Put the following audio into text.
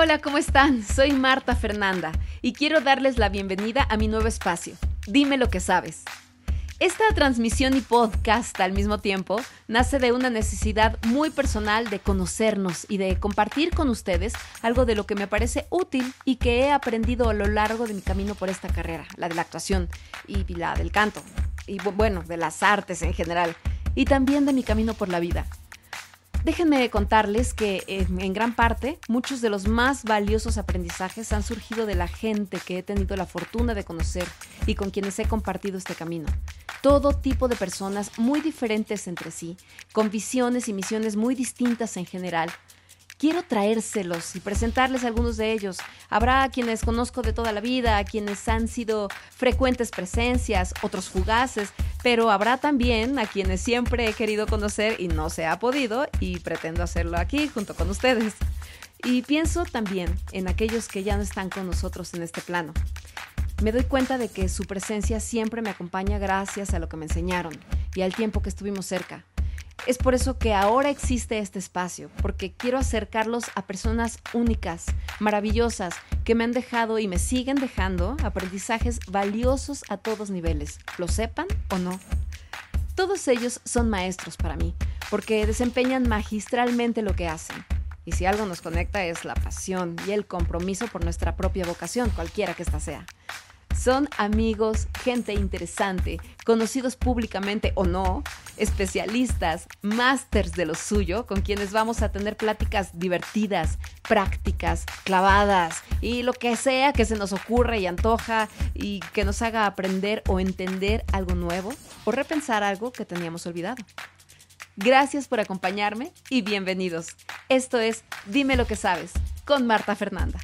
Hola, ¿cómo están? Soy Marta Fernanda y quiero darles la bienvenida a mi nuevo espacio. Dime lo que sabes. Esta transmisión y podcast al mismo tiempo nace de una necesidad muy personal de conocernos y de compartir con ustedes algo de lo que me parece útil y que he aprendido a lo largo de mi camino por esta carrera, la de la actuación y la del canto, y bueno, de las artes en general, y también de mi camino por la vida. Déjenme contarles que en gran parte muchos de los más valiosos aprendizajes han surgido de la gente que he tenido la fortuna de conocer y con quienes he compartido este camino. Todo tipo de personas muy diferentes entre sí, con visiones y misiones muy distintas en general, quiero traérselos y presentarles algunos de ellos. Habrá quienes conozco de toda la vida, quienes han sido frecuentes presencias, otros fugaces, pero habrá también a quienes siempre he querido conocer y no se ha podido y pretendo hacerlo aquí junto con ustedes. Y pienso también en aquellos que ya no están con nosotros en este plano. Me doy cuenta de que su presencia siempre me acompaña gracias a lo que me enseñaron y al tiempo que estuvimos cerca. Es por eso que ahora existe este espacio, porque quiero acercarlos a personas únicas, maravillosas, que me han dejado y me siguen dejando aprendizajes valiosos a todos niveles, lo sepan o no. Todos ellos son maestros para mí, porque desempeñan magistralmente lo que hacen. Y si algo nos conecta es la pasión y el compromiso por nuestra propia vocación, cualquiera que ésta sea. Son amigos, gente interesante, conocidos públicamente o no, especialistas, másters de lo suyo, con quienes vamos a tener pláticas divertidas, prácticas, clavadas y lo que sea que se nos ocurra y antoja y que nos haga aprender o entender algo nuevo o repensar algo que teníamos olvidado. Gracias por acompañarme y bienvenidos. Esto es Dime lo que sabes con Marta Fernanda.